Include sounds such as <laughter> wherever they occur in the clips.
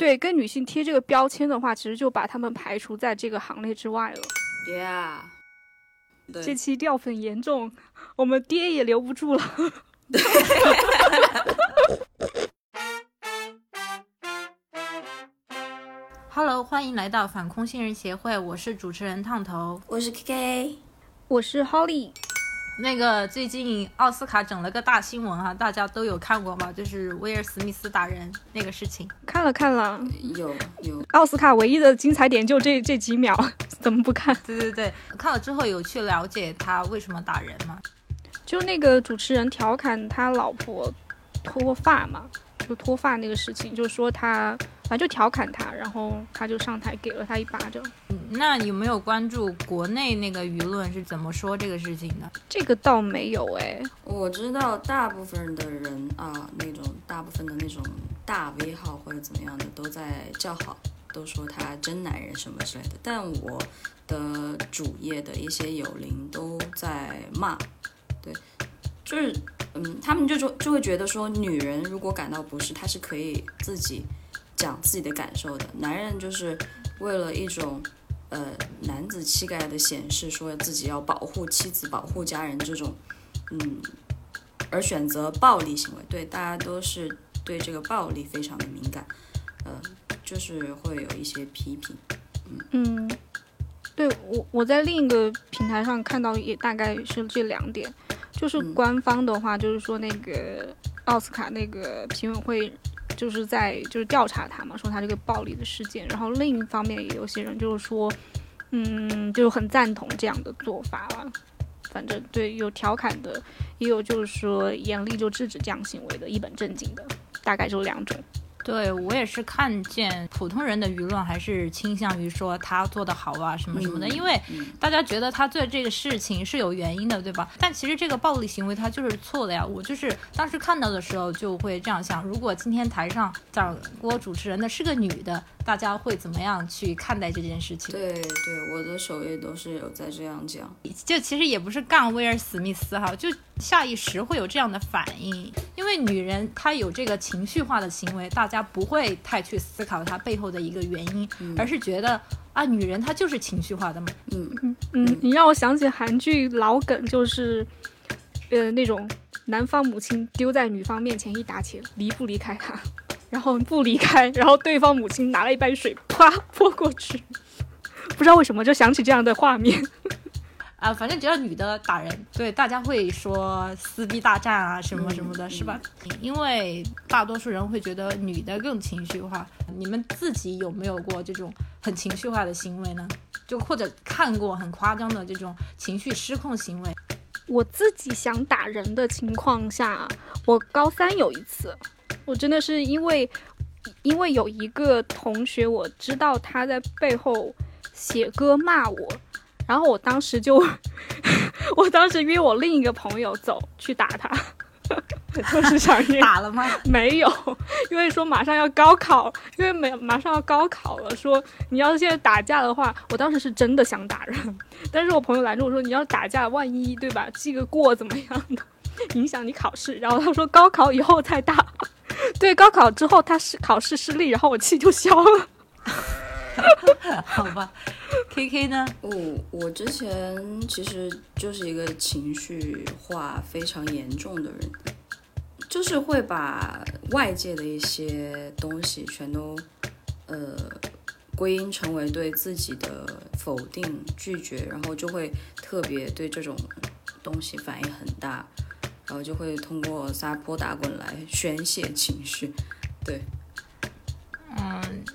对，跟女性贴这个标签的话，其实就把她们排除在这个行列之外了。Yeah，对这期掉粉严重，我们爹也留不住了。<laughs> Hello，欢迎来到反空心人协会，我是主持人烫头。我是 KK，我是 Holly，那个最近奥斯卡整了个大新闻哈、大家都有看过吗？就是威尔史密斯打人那个事情。看了看了，有有奥斯卡唯一的精彩点就这这几秒，<laughs> 怎么不看？对对对，看了之后有去了解他为什么打人吗？就那个主持人调侃他老婆脱发嘛，就脱发那个事情，就说他反正就调侃他，然后他就上台给了他一巴掌。嗯那有没有关注国内那个舆论是怎么说这个事情的？这个倒没有哎，我知道大部分的人啊，那种大部分的那种大 V 号或者怎么样的都在叫好，都说他真男人什么之类的。但我的主页的一些友邻都在骂，对，就是嗯，他们就就就会觉得说，女人如果感到不适，她是可以自己讲自己的感受的，男人就是为了一种。呃，男子气概的显示，说自己要保护妻子、保护家人这种，嗯，而选择暴力行为，对大家都是对这个暴力非常的敏感，呃，就是会有一些批评。嗯，对我我在另一个平台上看到也大概是这两点，就是嗯官方的话就是说那个奥斯卡那个评委会就是在就是调查他嘛，说他这个暴力的事件，然后另一方面也有些人就是说，嗯，就很赞同这样的做法了。反正对，有调侃的，也有就是说严厉就制止这样行为的，一本正经的，大概就两种。对我也是看见普通人的舆论还是倾向于说他做得好啊什么什么的，嗯因为嗯大家觉得他做这个事情是有原因的，对吧？但其实这个暴力行为他就是错的呀。我就是当时看到的时候就会这样想：如果今天台上讲播主持人的是个女的，大家会怎么样去看待这件事情？对对，我的首页都是有在这样讲。就其实也不是杠威尔史密斯哈，就下意识会有这样的反应，因为女人她有这个情绪化的行为，大家不会太去思考她背后的一个原因，而是觉得啊，女人她就是情绪化的嘛。嗯，嗯，你让我想起韩剧老梗，就是，呃，那种男方母亲丢在女方面前一打起，离不离开他，然后不离开，然后对方母亲拿了一杯水，啪泼过去，<laughs> 不知道为什么就想起这样的画面。啊，反正只要女的打人，对大家会说撕逼大战啊什么什么的，嗯是吧？因为大多数人会觉得女的更情绪化。你们自己有没有过这种很情绪化的行为呢？就或者看过很夸张的这种情绪失控行为？我自己想打人的情况下，我高三有一次，我真的是因为因为有一个同学，我知道他在背后写歌骂我，然后我当时就，我当时约我另一个朋友走去打他，就是想约 <laughs> 打了吗？没有，因为说马上要高考，因为没马上要高考了，说你要是现在打架的话，我当时是真的想打人，但是我朋友拦住我说你要打架，万一对吧，记个过怎么样的，<laughs> 影响你考试。然后他说高考以后再打，<laughs> 对，高考之后他是考试失利，然后我气就消了。<laughs> 好吧，K K 呢？我我之前其实就是一个情绪化非常严重的人，就是会把外界的一些东西全都呃归因成为对自己的否定、拒绝，然后就会特别对这种东西反应很大，然后就会通过撒泼打滚来宣泄情绪。对，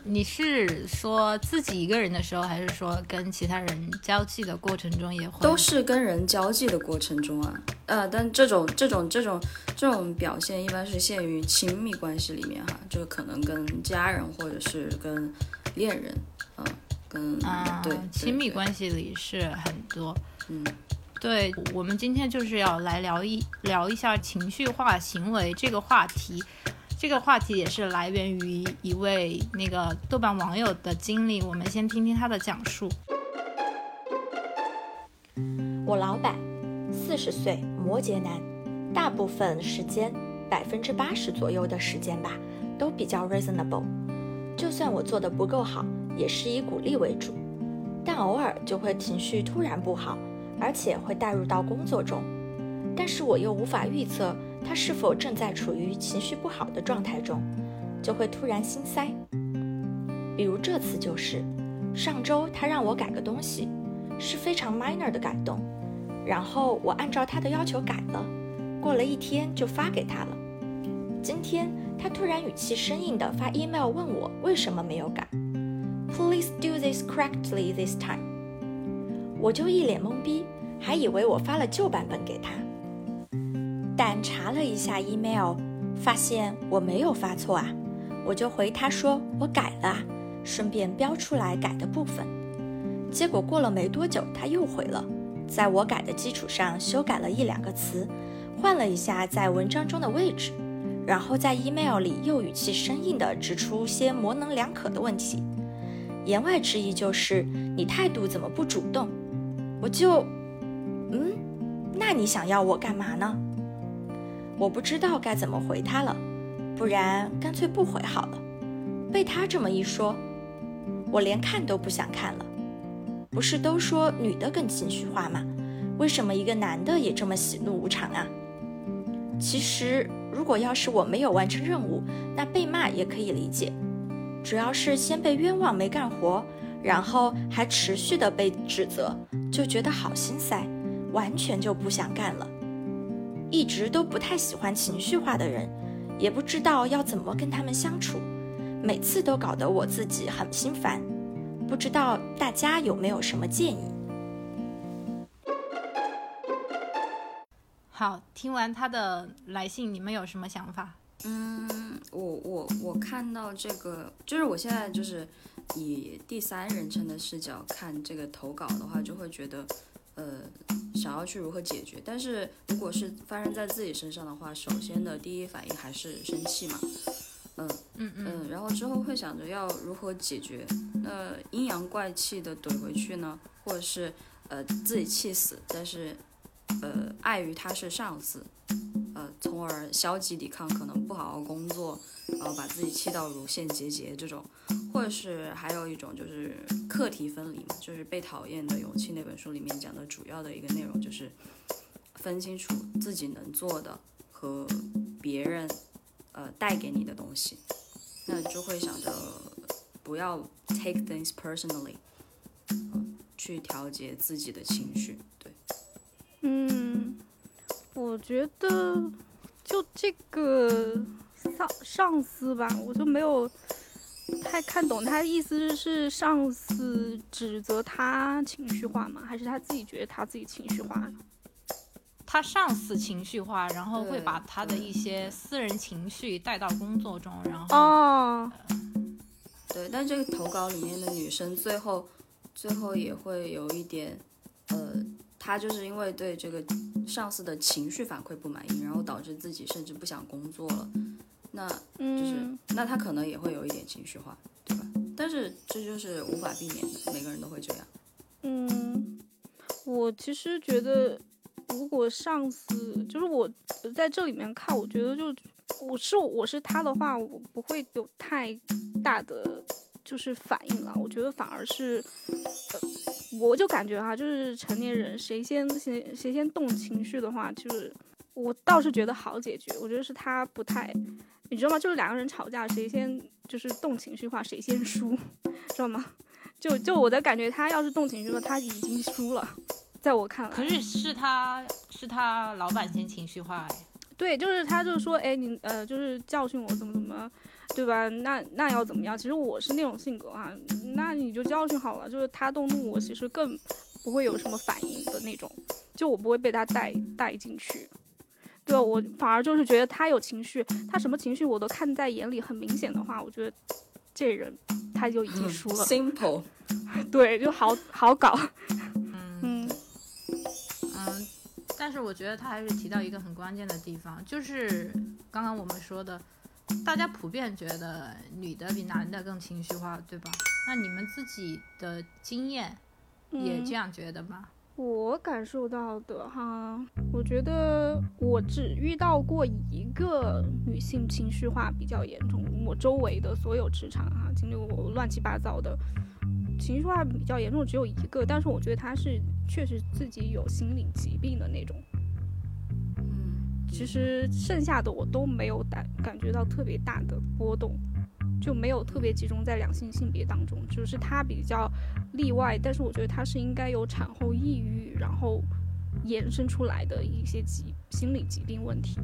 你是说自己一个人的时候，还是说跟其他人交际的过程中也会？都是跟人交际的过程中啊，呃，但这种这种这种这种表现一般是限于亲密关系里面哈，就可能跟家人或者是跟恋人，嗯、跟、啊，对亲密，关系里是很多。嗯，对，我们今天就是要来聊一聊一下情绪化行为这个话题。这个话题也是来源于一位那个豆瓣网友的经历，我们先听听他的讲述。我老板，四十岁，摩羯男，大部分时间，百分之八十左右的时间吧，都比较 reasonable。就算我做的不够好，也是以鼓励为主，但偶尔就会情绪突然不好，而且会带入到工作中。但是我又无法预测他是否正在处于情绪不好的状态中，就会突然心塞。比如这次就是，上周他让我改个东西，是非常 minor 的改动，然后我按照他的要求改了，过了一天就发给他了。今天他突然语气生硬地发 email 问我为什么没有改，Please do this correctly this time。我就一脸懵逼，还以为我发了旧版本给他。但查了一下 email，发现我没有发错啊，我就回他说我改了啊，顺便标出来改的部分。结果过了没多久，他又回了，在我改的基础上修改了一两个词，换了一下在文章中的位置，然后在 email 里又语气生硬地指出些模棱两可的问题，言外之意就是你态度怎么不主动？我就，嗯，那你想要我干嘛呢？我不知道该怎么回他了，不然干脆不回好了。被他这么一说，我连看都不想看了。不是都说女的更情绪化吗？为什么一个男的也这么喜怒无常啊？其实，如果要是我没有完成任务，那被骂也可以理解。主要是先被冤枉没干活，然后还持续的被指责，就觉得好心塞，完全就不想干了。一直都不太喜欢情绪化的人，也不知道要怎么跟他们相处，每次都搞得我自己很心烦。不知道大家有没有什么建议？好，听完他的来信，你们有什么想法？嗯，我我我看到这个，就是我现在就是以第三人称的视角看这个投稿的话，就会觉得。呃，想要去如何解决？但是如果是发生在自己身上的话，首先的第一反应还是生气嘛。嗯嗯嗯，然后之后会想着要如何解决。那阴阳怪气的怼回去呢，或者是呃自己气死，但是呃碍于他是上司。从而消极抵抗，可能不好好工作，然后把自己气到乳腺结节这种，或者是还有一种就是课题分离嘛，就是《被讨厌的勇气》那本书里面讲的主要的一个内容就是分清楚自己能做的和别人呃带给你的东西，那就会想着不要 take things personally，去调节自己的情绪，对，嗯。我觉得，就这个上上司吧，我就没有太看懂他的意思是上司指责他情绪化吗？还是他自己觉得他自己情绪化？他上司情绪化，然后会把他的一些私人情绪带到工作中，然后哦，对，但这个投稿里面的女生最后最后也会有一点，呃。他就是因为对这个上司的情绪反馈不满意，然后导致自己甚至不想工作了。那就是，那他可能也会有一点情绪化，对吧？但是这就是无法避免的，每个人都会这样。嗯，我其实觉得，如果上司就是我在这里面看，我觉得就我是我是他的话，我不会有太大的就是反应了。我觉得反而是。我就感觉哈，就是成年人谁先谁谁先动情绪的话，就是我倒是觉得好解决。我觉得是他不太，你知道吗？就是两个人吵架，谁先就是动情绪化，谁先输，<laughs> 知道吗？就就我的感觉，他要是动情绪了，他已经输了，在我看来。可是是他是他老板先情绪化哎。对，就是他就是说，哎，你呃，就是教训我怎么怎么。对吧？那那要怎么样？其实我是那种性格啊，那你就教训好了。就是他动怒，我其实更不会有什么反应的那种，就我不会被他带带进去。对我反而就是觉得他有情绪，他什么情绪我都看在眼里，很明显的话，我觉得这人他就已经输了。Simple，<laughs> 对，就好好搞。嗯嗯嗯，但是我觉得他还是提到一个很关键的地方，就是刚刚我们说的。大家普遍觉得女的比男的更情绪化，对吧？那你们自己的经验也这样觉得吗？我感受到的哈，我觉得我只遇到过一个女性情绪化比较严重，我周围的所有职场哈，经历过乱七八糟的情绪化比较严重只有一个，但是我觉得她是确实自己有心理疾病的那种。嗯，其实剩下的我都没有感感觉到特别大的波动，就没有特别集中在两性性别当中，就是他比较例外，但是我觉得他是应该有产后抑郁，然后延伸出来的一些疾心理疾病问题。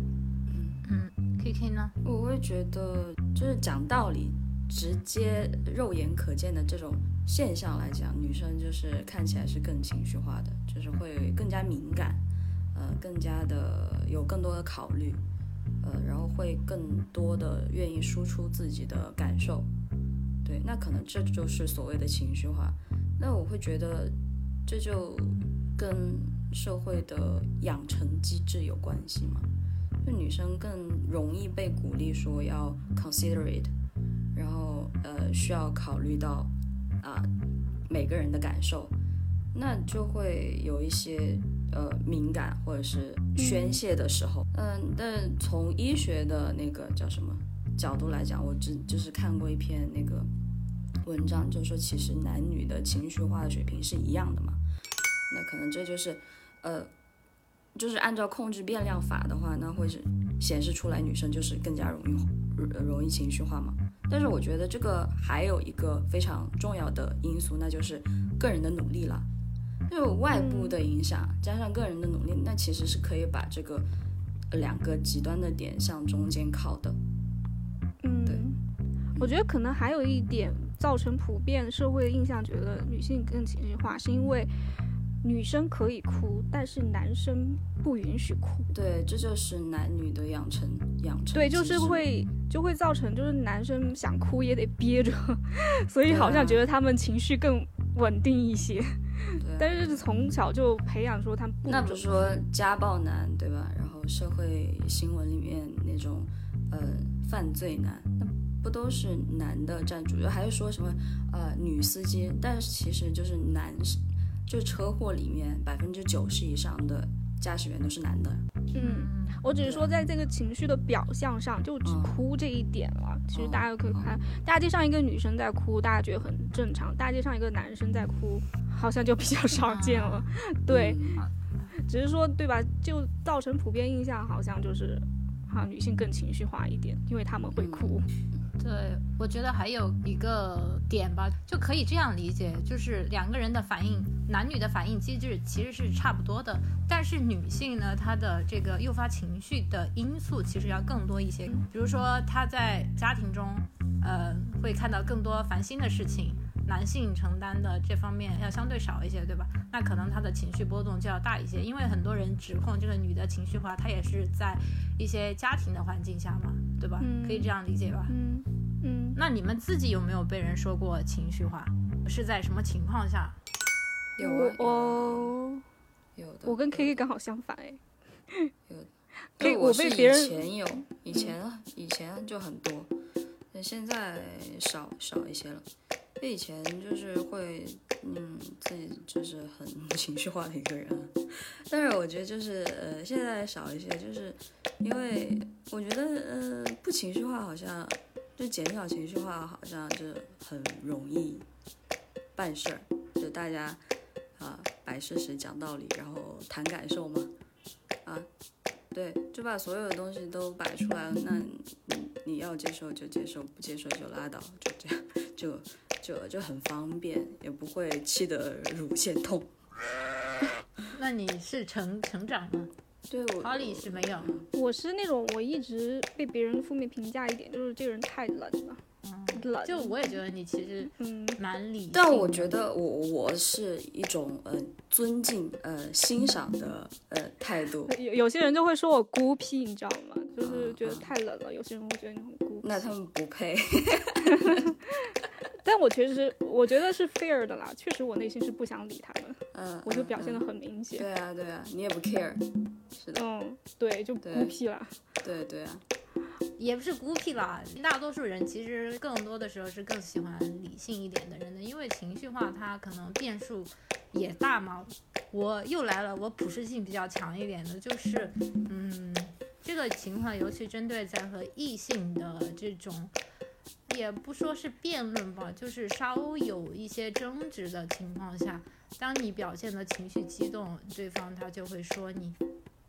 嗯，K K 呢？我会觉得就是讲道理，直接肉眼可见的这种现象来讲，女生就是看起来是更情绪化的，就是会更加敏感，呃，更加的有更多的考虑，呃，然后会更多的愿意输出自己的感受。对，那可能这就是所谓的情绪化。那我会觉得这就跟社会的养成机制有关系嘛。就女生更容易被鼓励说要 considerate，然后呃需要考虑到啊、每个人的感受，那就会有一些呃敏感或者是宣泄的时候。嗯，但从医学的那个叫什么角度来讲，我只就是看过一篇那个文章，就是说其实男女的情绪化的水平是一样的嘛。那可能这就是呃就是按照控制变量法的话，那会是显示出来女生就是更加容易呃容易情绪化嘛。但是我觉得这个还有一个非常重要的因素，那就是个人的努力了。就外部的影响加上个人的努力，那其实是可以把这个呃两个极端的点向中间靠的。嗯，对我觉得可能还有一点造成普遍社会的印象，觉得女性更情绪化，是因为女生可以哭，但是男生不允许哭。对，这就是男女的养成养成。对，就是。会就会造成就是男生想哭也得憋着，<laughs> 所以好像觉得他们情绪更稳定一些。但是从小就培养说他那准不是说家暴男对吧？然后社会新闻里面那种呃犯罪男，那不都是男的占主流？还是说什么呃女司机？但是其实就是男，就车祸里面百分之九十以上的驾驶员都是男的。嗯，我只是说在这个情绪的表象上，就只嗯哭这一点了。其实嗯大家可以看，大街上一个女生在哭，大家觉得很正常；大街上一个男生在哭，好像就比较少见了。<laughs> 对，嗯只是说对吧？就造成普遍印象，好像就是，哈，女性更情绪化一点，因为她们会哭。对，我觉得还有一个点吧，就可以这样理解，就是两个人的反应，男女的反应机制其实是差不多的，但是女性呢，她的这个诱发情绪的因素其实要更多一些。比如说她在家庭中，呃，会看到更多烦心的事情，男性承担的这方面要相对少一些，对吧？那可能他的情绪波动就要大一些，因为很多人指控这个女的情绪化，她也是在一些家庭的环境下嘛，对吧？嗯可以这样理解吧？嗯嗯，那你们自己有没有被人说过情绪化？是在什么情况下？有啊我我有的。我跟 K K 刚好相反哎。有的。<laughs> 可以对是以我被别人前有，以前啊，以前就很多，但现在少少一些了。因为以前就是会，嗯，自己就是很 <laughs> 情绪化的一个人，但是我觉得就是呃，现在少一些，就是因为我觉得呃，不情绪化好像就减少情绪化，好像就很容易办事儿，就大家啊摆事实讲道理，然后谈感受嘛，啊，对，就把所有的东西都摆出来了，那你要接受就接受，不接受就拉倒，就这样，就就就很方便，也不会气得乳腺痛。<laughs> 那你是成成长吗？对我，哈里是没有。我是那种我一直被别人负面评价一点，就是这个人太冷了，冷。就我也觉得你其实嗯，蛮理性，但我觉得我我是一种呃尊敬呃欣赏的呃态度，有有些人就会说我孤僻，你知道吗？就是觉得太冷了。有些人会觉得你很孤僻，那他们不配。<laughs> <laughs> 但我确实我觉得是 fair 的啦。确实我内心是不想理他们，嗯，我就表现的。很明显。对啊对啊，你也不 care。是的，嗯，对，就对孤僻了。<laughs> 对对啊，也不是孤僻啦。大多数人其实更多的时候是更喜欢理性一点的人的，因为情绪化它可能变数也大嘛。我又来了，我普适性比较强一点的，就是嗯，这个情况尤其针对在和异性的这种。也不说是辩论吧，就是稍有一些争执的情况下，当你表现的情绪激动，对方他就会说你，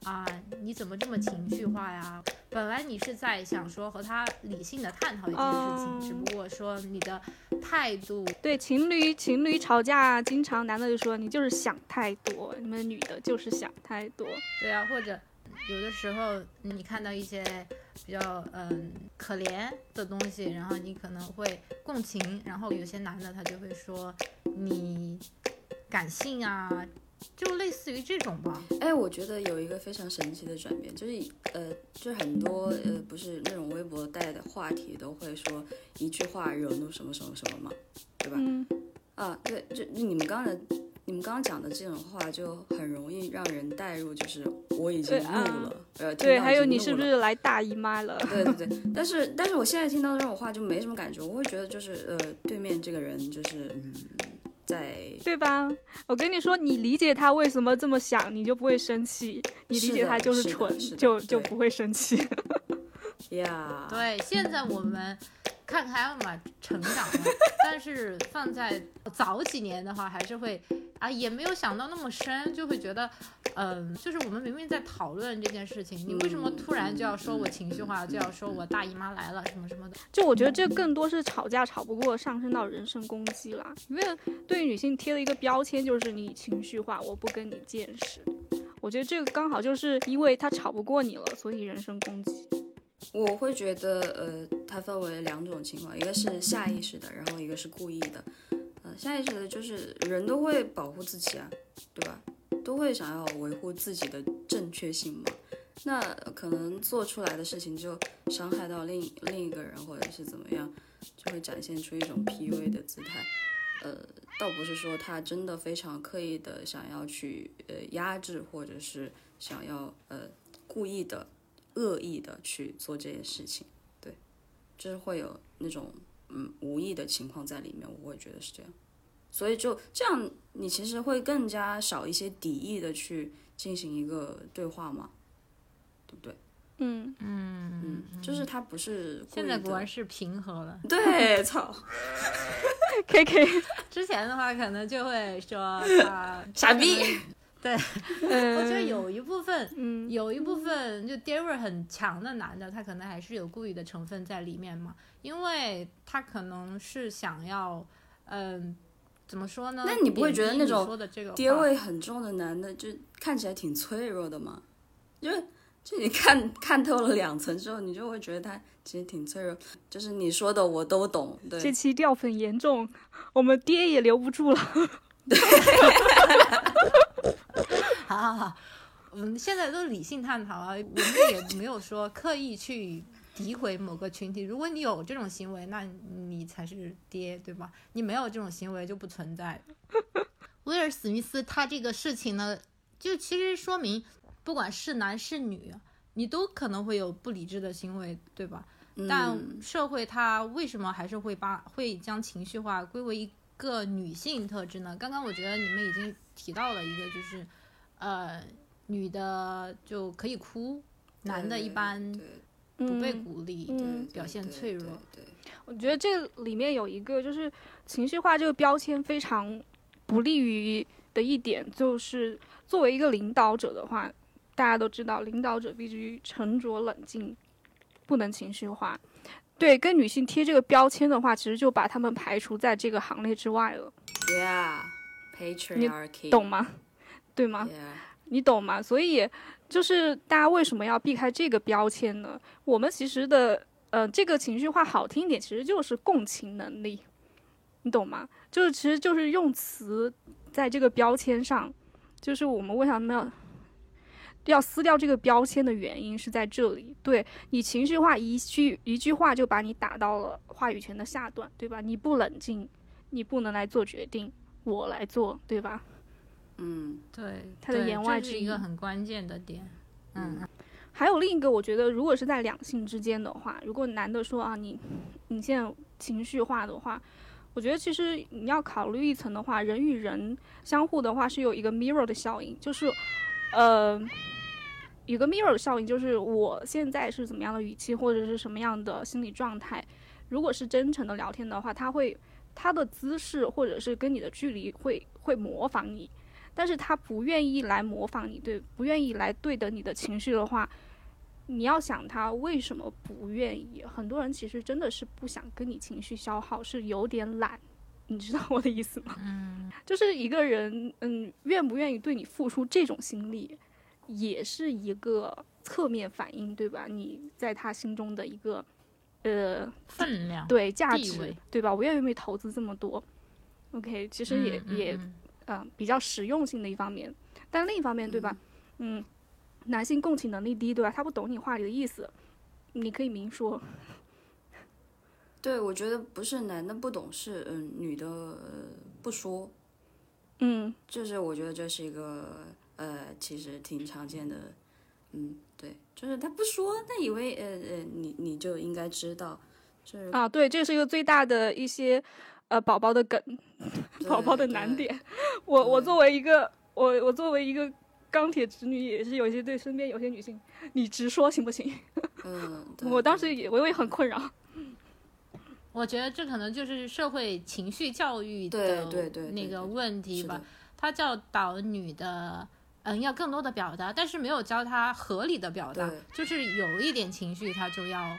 啊，你怎么这么情绪化呀？本来你是在想说和他理性的探讨一件事情，只不过说你的态度，对情侣情侣吵架，经常男的就说你就是想太多，你们女的就是想太多，对啊，或者。有的时候你看到一些比较嗯可怜的东西，然后你可能会共情，然后有些男的他就会说你感性啊，就类似于这种吧。哎，我觉得有一个非常神奇的转变，就是呃，就很多呃不是那种微博带的话题都会说一句话惹怒什么什么什么嘛，对吧？嗯。啊，对，就你们刚才。你们刚刚讲的这种话就很容易让人带入，就是我已经怒了，呃，对，还有你是不是来大姨妈了？对对对，<laughs> 但是但是我现在听到这种话就没什么感觉，我会觉得就是呃，对面这个人就是嗯，在对吧？我跟你说，你理解他为什么这么想，你就不会生气；你理解他就是蠢，就就不会生气。<laughs> 呀，对，现在我们。看开了嘛，成长了。但是放在早几年的话，还是会啊，也没有想到那么深，就会觉得，嗯，就是我们明明在讨论这件事情，你为什么突然就要说我情绪化，就要说我大姨妈来了什么什么的？就我觉得这更多是吵架吵不过，上升到人身攻击了。因为对于女性贴了一个标签，就是你情绪化，我不跟你见识。我觉得这个刚好就是因为他吵不过你了，所以人身攻击。我会觉得，呃，它分为两种情况，一个是下意识的，然后一个是故意的。下意识的就是人都会保护自己啊，对吧？都会想要维护自己的正确性嘛。那可能做出来的事情就伤害到另另一个人，或者是怎么样，就会展现出一种 PUA 的姿态。呃，倒不是说他真的非常刻意的想要去呃压制，或者是想要呃故意的。恶意的去做这件事情，对，就是会有那种嗯无意的情况在里面，我会觉得是这样，所以就这样，你其实会更加少一些敌意的去进行一个对话嘛，对不对？嗯嗯嗯，就是他不是现在果然是平和了，<laughs> 对，操，<laughs> K K，之前的话可能就会说他 <laughs> 傻逼。对，<laughs> 我觉得有一部分，嗯，有一部分就爹味很强的男的，他可能还是有故意的成分在里面嘛，因为他可能是想要，嗯，怎么说呢？那你不会觉得那种爹味很重的男的，就看起来挺脆弱的吗？就就你看看透了两层之后，你就会觉得他其实挺脆弱。就是你说的我都懂。对，这期掉粉严重，我们爹也留不住了。<laughs> 对。我 <laughs> 们现在都理性探讨啊，我们也没有说刻意去诋毁某个群体。如果你有这种行为，那你才是爹，对吧？你没有这种行为就不存在。<laughs> 威尔史密斯他这个事情呢，就其实说明，不管是男是女，你都可能会有不理智的行为，对吧？但社会它为什么还是会把会将情绪化归为一个女性特质呢？刚刚我觉得你们已经提到了一个，就是。呃，女的就可以哭，男的一般不被鼓励，表现脆弱。对，我觉得这里面有一个就是情绪化这个标签非常不利于的一点，就是作为一个领导者的话，大家都知道，领导者必须沉着冷静，不能情绪化。对，跟女性贴这个标签的话，其实就把他们排除在这个行列之外了。Yeah，patriarchy，懂吗？对吗？你懂吗？所以就是大家为什么要避开这个标签呢？我们其实的呃，这个情绪化好听一点，其实就是共情能力，你懂吗？就是其实就是用词在这个标签上，就是我们为什么要要撕掉这个标签的原因是在这里。对你情绪化一句一句话就把你打到了话语权的下段，对吧？你不冷静，你不能来做决定，我来做，对吧？嗯，对，他的言外之意一个很关键的点。嗯，还有另一个，我觉得如果是在两性之间的话，如果男的说啊，你你现在情绪化的话，我觉得其实你要考虑一层的话，人与人相互的话是有一个 mirror 的效应，就是，呃，有个 mirror 的效应，就是我现在是怎么样的语气或者是什么样的心理状态，如果是真诚的聊天的话，他会他的姿势或者是跟你的距离会会模仿你，但是他不愿意来模仿你，对，不愿意来对等你的情绪的话。你要想他为什么不愿意？很多人其实真的是不想跟你情绪消耗，是有点懒，你知道我的意思吗？嗯，就是一个人，嗯，愿不愿意对你付出这种心力，也是一个侧面反应，对吧？你在他心中的一个，呃，分量对价值，对吧？我愿不愿意投资这么多？OK，其实也、也，嗯、比较实用性的一方面，但另一方面，对吧？嗯，男性共情能力低，对吧？他不懂你话里的意思，你可以明说。对，我觉得不是男的不懂事，嗯，女的、呃、不说，嗯，就是我觉得这是一个呃，其实挺常见的，嗯，对，就是他不说，他以为呃呃你你就应该知道，就是啊，对，这是一个最大的一些呃宝宝的梗，宝宝的难点。我我作为一个我我作为一个钢铁直女，也是有一些对身边有些女性，你直说行不行？嗯，<laughs> 我当时也我也很困扰。<laughs> 我觉得这可能就是社会情绪教育的对对对那个问题吧。他教导女的，嗯，要更多的表达，但是没有教她合理的表达，就是有一点情绪，他就要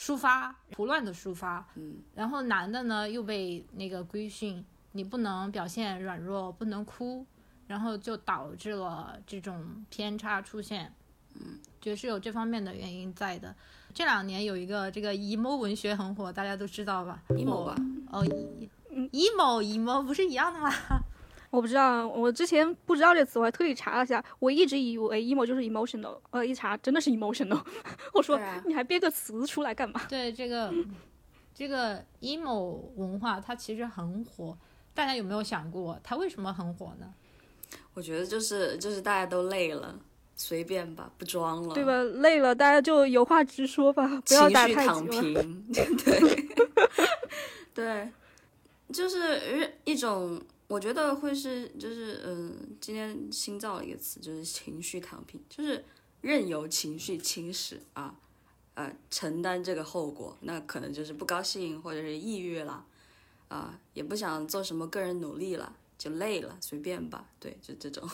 抒发，胡乱的抒发。嗯，然后男的呢又被那个规训，你不能表现软弱，不能哭，然后就导致了这种偏差出现。嗯，觉得是有这方面的原因在的。这两年有一个这个 emo 文学很火，大家都知道吧 emo 吧哦，emo emo 不是一样的吗？我不知道，我之前不知道这个词，我还特意查了一下。我一直以为 emo 就是 emotional，呃，一查真的是 emotional。<laughs> 我说、啊你还编个词出来干嘛？对这个这个 emo 文化，它其实很火。大家有没有想过，它为什么很火呢？我觉得就是就是大家都累了，随便吧，不装了，对？吧？累了，大家就有话直说吧，不要打情绪躺太极。平，<laughs> 对 <laughs> 对，就是一种，我觉得会是就是嗯，今天新造了一个词，就是情绪躺平，就是任由情绪侵蚀啊，呃，承担这个后果，那可能就是不高兴或者是抑郁了，啊，也不想做什么个人努力了，就累了，随便吧，对，就这种。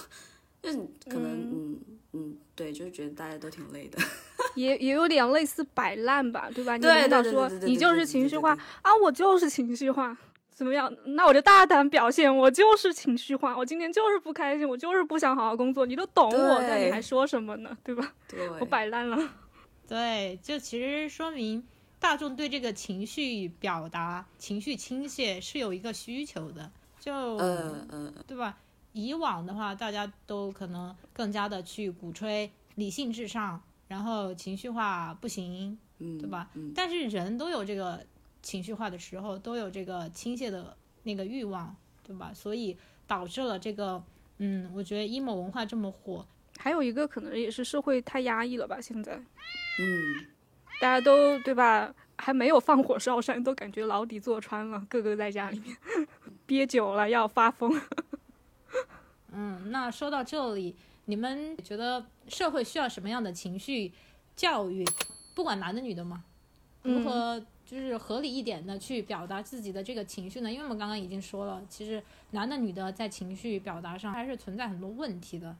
就是可能嗯嗯对，就是觉得大家都挺累的。<laughs> 也也有点类似摆烂吧，对吧？你对领导说你就是情绪化啊，我就是情绪化，怎么样？那我就大胆表现，我就是情绪化，我今天就是不开心，我就是不想好好工作，你都懂我，那你还说什么呢？对吧？<laughs> 对，我摆烂了。对，就其实说明大众对这个情绪表达、情绪倾泻是有一个需求的，就、嗯嗯，对吧？以往的话，大家都可能更加的去鼓吹理性至上，然后情绪化不行，嗯，对吧？嗯，但是人都有这个情绪化的时候，都有这个倾泻的那个欲望，对吧？所以导致了这个，嗯，我觉得 emo 文化这么火，还有一个可能也是社会太压抑了吧，现在嗯，大家都对吧？还没有放火烧山，都感觉牢底坐穿了，个个在家里面憋久了要发疯。<laughs> 嗯，那说到这里，你们觉得社会需要什么样的情绪教育？不管男的女的嘛，如何就是合理一点的去表达自己的这个情绪呢？因为我们刚刚已经说了，其实男的女的在情绪表达上还是存在很多问题的。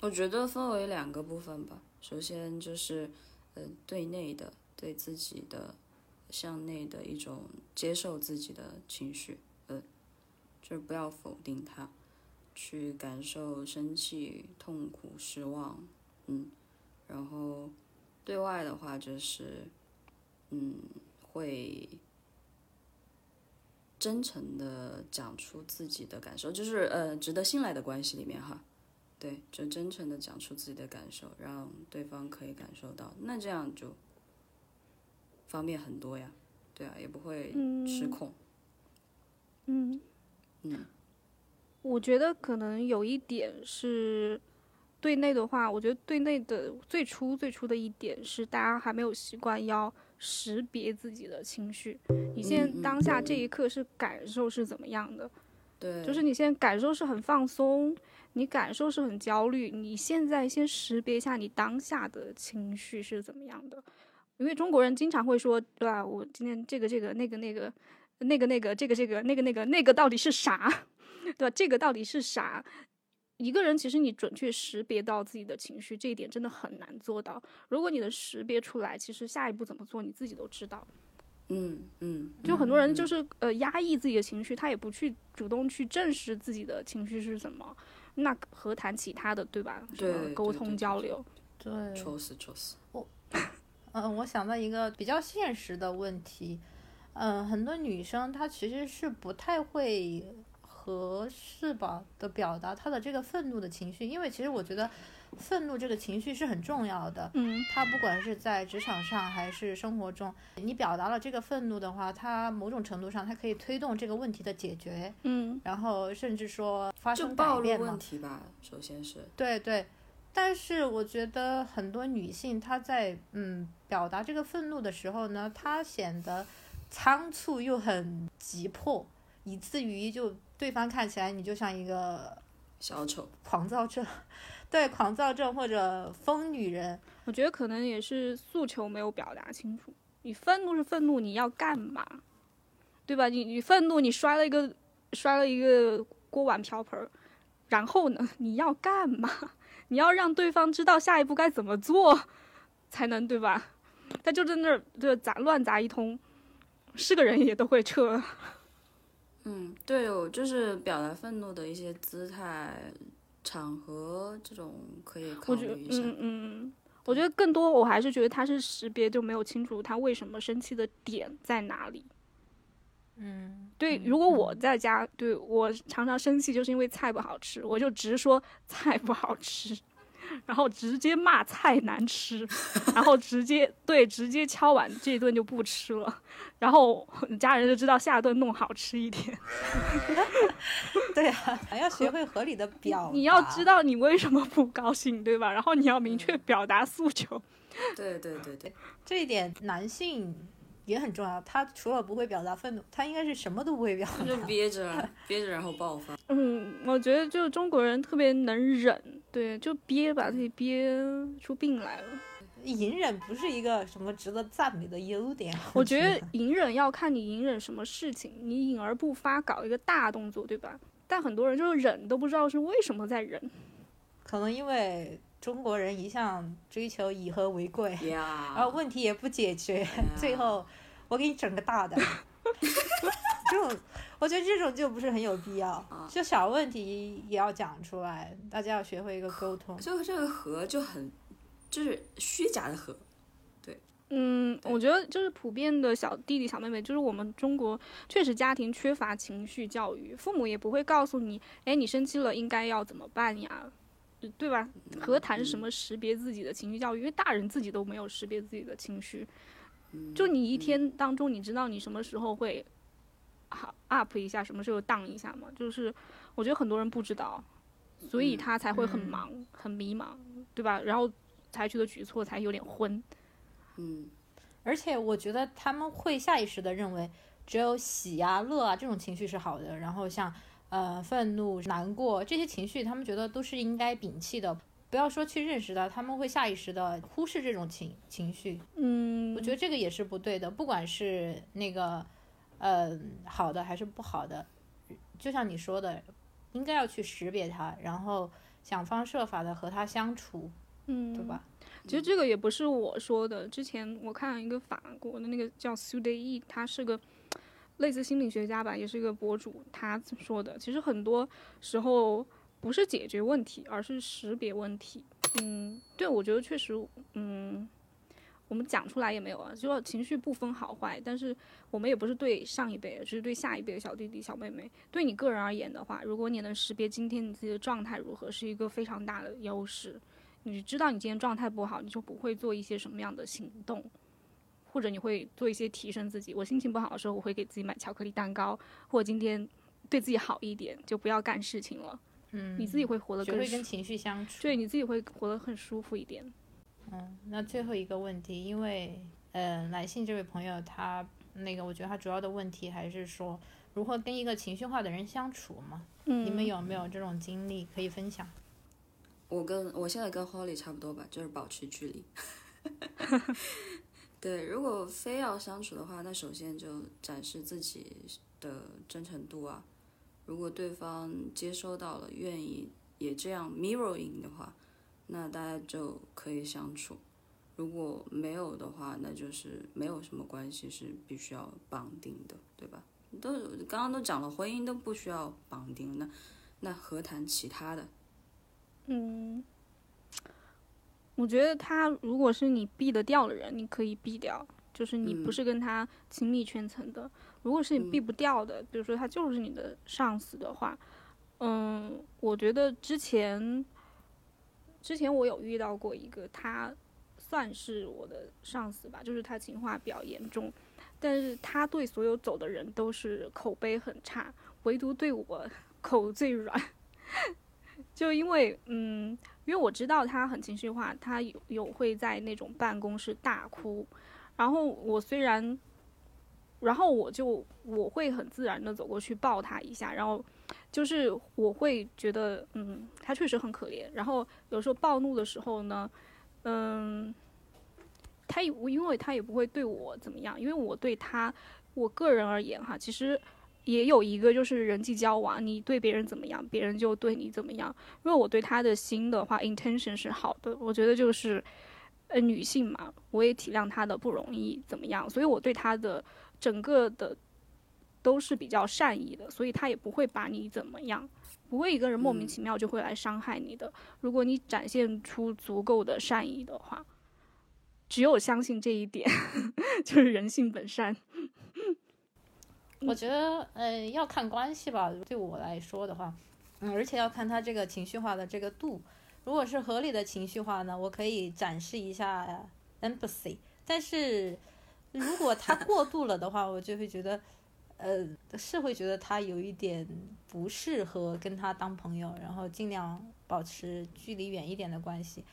我觉得分为两个部分吧。首先就是，呃，对内的，对自己的向内的一种接受自己的情绪，呃，就是不要否定它，去感受生气、痛苦、失望，嗯，然后对外的话就是，嗯，会真诚的讲出自己的感受，就是呃，值得信赖的关系里面哈。对，就真诚的讲出自己的感受，让对方可以感受到，那这样就方便很多呀。对啊，也不会失控。嗯嗯，我觉得可能有一点是对内的话，我觉得对内的最初最初的一点是大家还没有习惯要识别自己的情绪。你现在当下这一刻是感受是怎么样的？对，就是你现在感受是很放松，你感受是很焦虑，你现在先识别一下你当下的情绪是怎么样的。因为中国人经常会说，对吧？我今天这个这个那个那个那个那个这个这个那个那个那个到底是啥？<laughs> 对吧？这个到底是啥？一个人其实你准确识别到自己的情绪，这一点真的很难做到。如果你能识别出来，其实下一步怎么做你自己都知道。嗯嗯，就很多人就是是呃压抑自己的情绪，他也不去主动去正视自己的情绪是什么，那何谈其他的，对吧？什对么沟通对对对对交流，对，确实确实。我，嗯，我想到一个比较现实的问题，嗯，很多女生她其实是不太会合适吧的表达他的这个愤怒的情绪，因为其实我觉得愤怒这个情绪是很重要的。嗯他不管是在职场上还是生活中，你表达了这个愤怒的话，他某种程度上他可以推动这个问题的解决，嗯然后甚至说发生暴露改变嘛问。题吧，首先是对对，但是我觉得很多女性她在嗯表达这个愤怒的时候呢，她显得仓促又很急迫，以至于就对方看起来你就像一个小丑，狂躁症，对狂躁症或者疯女人。我觉得可能也是诉求没有表达清楚。你愤怒是愤怒，你要干嘛？对吧？你你愤怒，你摔了一个摔了一个锅碗瓢盆儿，然后呢，你要干嘛？你要让对方知道下一步该怎么做，才能对吧？他就在那儿对砸乱砸一通，是个人也都会撤。嗯，对哦，就是表达愤怒的一些姿态、场合这种可以考我觉得，虑一下。嗯嗯，我觉得更多我还是觉得他是识别就没有清楚他为什么生气的点在哪里。嗯，对，如果我在家，对我常常生气，就是因为菜不好吃，我就直说菜不好吃，然后直接骂菜难吃，然后直接对直接敲碗这一顿就不吃了，然后家人就知道下顿弄好吃一点。<laughs> 对啊，要学会合理的表达。你要知道你为什么不高兴，对吧？然后你要明确表达诉求。对对对对，这一点，男性也很重要。他除了不会表达愤怒，他应该是什么都不会表达。就憋着 <laughs> 憋着，然后爆发。嗯，我觉得就中国人特别能忍，对，就憋把自己憋出病来了。隐忍不是一个什么值得赞美的优点。我觉得隐忍要看你隐忍什么事情，你隐而不发，搞一个大动作，对吧？但很多人就是忍都不知道是为什么在忍。可能因为中国人一向追求以和为贵，呀，然后问题也不解决，最后我给你整个大的。<laughs> 这种，我觉得这种就不是很有必要。就小问题也要讲出来，大家要学会一个沟通。就这个和就很就是虚假的和，对嗯，我觉得就是普遍的小弟弟小妹妹，就是我们中国确实家庭缺乏情绪教育，父母也不会告诉你，哎，你生气了应该要怎么办呀，对吧？何谈什么识别自己的情绪教育？因为大人自己都没有识别自己的情绪，就你一天当中，你知道你什么时候会好 up 一下，什么时候 down 一下吗？就是我觉得很多人不知道，所以他才会很忙、很迷茫，对吧？然后采取的举措才有点昏。嗯，而且我觉得他们会下意识的认为，只有喜啊、乐啊这种情绪是好的，然后像呃愤怒、难过这些情绪，他们觉得都是应该摒弃的。不要说去认识到，他们会下意识的忽视这种情情绪。嗯，我觉得这个也是不对的，不管是那个呃好的还是不好的，就像你说的，应该要去识别它，然后想方设法的和它相处，嗯，对吧？其实这个也不是我说的，之前我看了一个法国的那个叫 s u d e 他是个类似心理学家吧，也是一个博主，他说的，其实很多时候不是解决问题，而是识别问题。嗯，对，我觉得确实，嗯，我们讲出来也没有啊，就情绪不分好坏，但是我们也不是对上一辈，只是对下一辈的小弟弟小妹妹。对你个人而言的话，如果你能识别今天你自己的状态如何，是一个非常大的优势。你知道你今天状态不好，你就不会做一些什么样的行动，或者你会做一些提升自己。我心情不好的时候，我会给自己买巧克力蛋糕，或者今天对自己好一点，就不要干事情了。嗯，你自己会活得更会跟情绪相处。对，你自己会活得很舒服一点。嗯，那最后一个问题，因为呃，来信这位朋友他那个，我觉得他主要的问题还是说如何跟一个情绪化的人相处嘛。嗯，你们有没有这种经历可以分享？我跟我现在跟 Holly 差不多吧，就是保持距离。<laughs> 对，如果非要相处的话，那首先就展示自己的真诚度啊。如果对方接收到了，愿意也这样 mirroring 的话，那大家就可以相处。如果没有的话，那就是没有什么关系是必须要绑定的，对吧？都刚刚都讲了，婚姻都不需要绑定，那那何谈其他的？嗯，我觉得他如果是你避得掉的人，你可以避掉，就是你不是跟他亲密圈层的。如果是你避不掉的，比如说他就是你的上司的话，嗯，我觉得之前之前我有遇到过一个，他算是我的上司吧，就是他情话比较严重，但是他对所有走的人都是口碑很差，唯独对我 <laughs> 口最软。<laughs> 就因为，嗯，因为我知道他很情绪化，他有有会在那种办公室大哭，然后我虽然，然后我就我会很自然的走过去抱他一下，然后就是我会觉得，嗯，他确实很可怜。然后有时候暴怒的时候呢，嗯，他也因为他也不会对我怎么样，因为我对他，我个人而言哈，其实。也有一个就是人际交往，你对别人怎么样，别人就对你怎么样。因为我对他的心的话，intention 是好的，我觉得就是，呃，女性嘛，我也体谅她的不容易，怎么样？所以我对他的整个的都是比较善意的，所以他也不会把你怎么样，不会一个人莫名其妙就会来伤害你的。如果你展现出足够的善意的话，只有相信这一点，<laughs> 就是人性本善。我觉得，呃，要看关系吧。对我来说的话，嗯，而且要看他这个情绪化的这个度。如果是合理的情绪化呢，我可以展示一下 empathy。但是如果他过度了的话，我就会觉得，呃，是会觉得他有一点不适合跟他当朋友，然后尽量保持距离远一点的关系。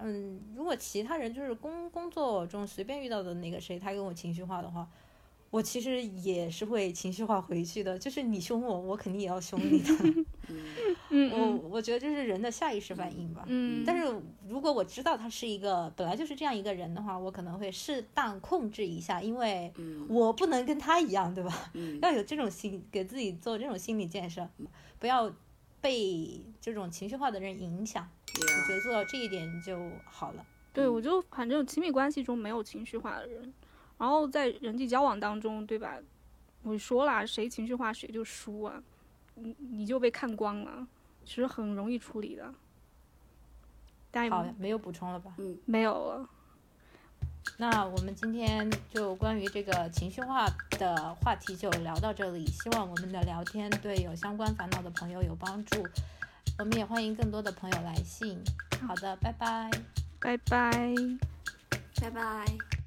嗯，如果其他人就是工工作中随便遇到的那个谁，他跟我情绪化的话。我其实也是会情绪化回去的，就是你凶我，我肯定也要凶你的。<laughs> <laughs> 嗯，我我觉得这是人的下意识反应吧。嗯，但是如果我知道他是一个本来就是这样一个人的话，我可能会适当控制一下，因为我不能跟他一样，对吧？<laughs> 要有这种心，给自己做这种心理建设，不要被这种情绪化的人影响。我觉得做到这一点就好了。对，我就反正亲密关系中没有情绪化的人。然后在人际交往当中，对吧？我说了，谁情绪化谁就输啊，你你就被看光了，其实很容易处理的。好，没有补充了吧？嗯，没有了。那我们今天就关于这个情绪化的话题就聊到这里，希望我们的聊天对有相关烦恼的朋友有帮助。我们也欢迎更多的朋友来信。好的，拜拜，拜拜，拜拜。